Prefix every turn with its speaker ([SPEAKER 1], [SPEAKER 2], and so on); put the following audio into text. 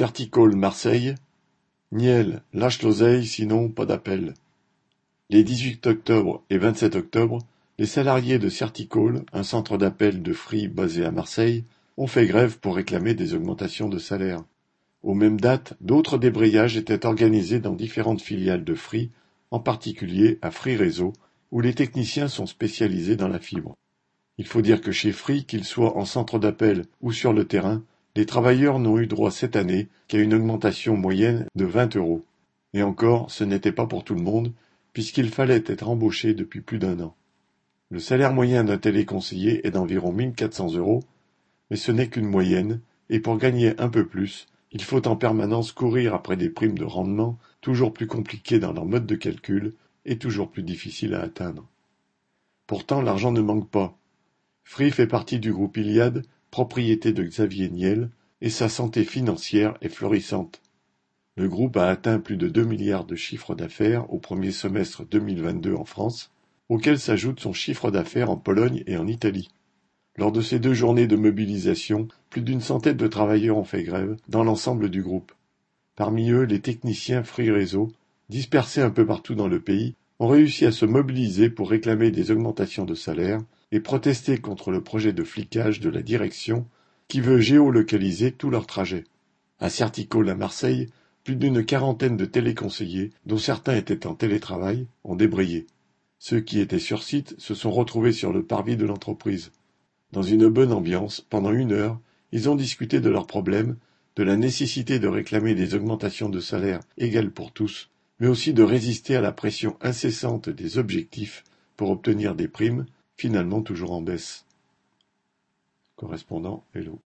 [SPEAKER 1] Certicole Marseille, Niel lâche l'oseille sinon pas d'appel. Les 18 octobre et 27 octobre, les salariés de Certicole, un centre d'appel de Free basé à Marseille, ont fait grève pour réclamer des augmentations de salaire. Aux mêmes dates, d'autres débrayages étaient organisés dans différentes filiales de Free, en particulier à Free Réseau, où les techniciens sont spécialisés dans la fibre. Il faut dire que chez Free, qu'ils soient en centre d'appel ou sur le terrain, les travailleurs n'ont eu droit cette année qu'à une augmentation moyenne de 20 euros. Et encore, ce n'était pas pour tout le monde, puisqu'il fallait être embauché depuis plus d'un an. Le salaire moyen d'un téléconseiller est d'environ 1400 euros, mais ce n'est qu'une moyenne, et pour gagner un peu plus, il faut en permanence courir après des primes de rendement toujours plus compliquées dans leur mode de calcul et toujours plus difficiles à atteindre. Pourtant, l'argent ne manque pas. Free fait partie du groupe Iliad propriété de Xavier Niel, et sa santé financière est florissante. Le groupe a atteint plus de deux milliards de chiffre d'affaires au premier semestre 2022 en France, auquel s'ajoute son chiffre d'affaires en Pologne et en Italie. Lors de ces deux journées de mobilisation, plus d'une centaine de travailleurs ont fait grève dans l'ensemble du groupe. Parmi eux, les techniciens Free Réseau, dispersés un peu partout dans le pays, ont réussi à se mobiliser pour réclamer des augmentations de salaire et protester contre le projet de flicage de la direction qui veut géolocaliser tous leurs trajets. À Certicole à Marseille, plus d'une quarantaine de téléconseillers, dont certains étaient en télétravail, ont débrayé. Ceux qui étaient sur site se sont retrouvés sur le parvis de l'entreprise. Dans une bonne ambiance, pendant une heure, ils ont discuté de leurs problèmes, de la nécessité de réclamer des augmentations de salaire égales pour tous, mais aussi de résister à la pression incessante des objectifs pour obtenir des primes, finalement toujours en baisse. Correspondant Hello.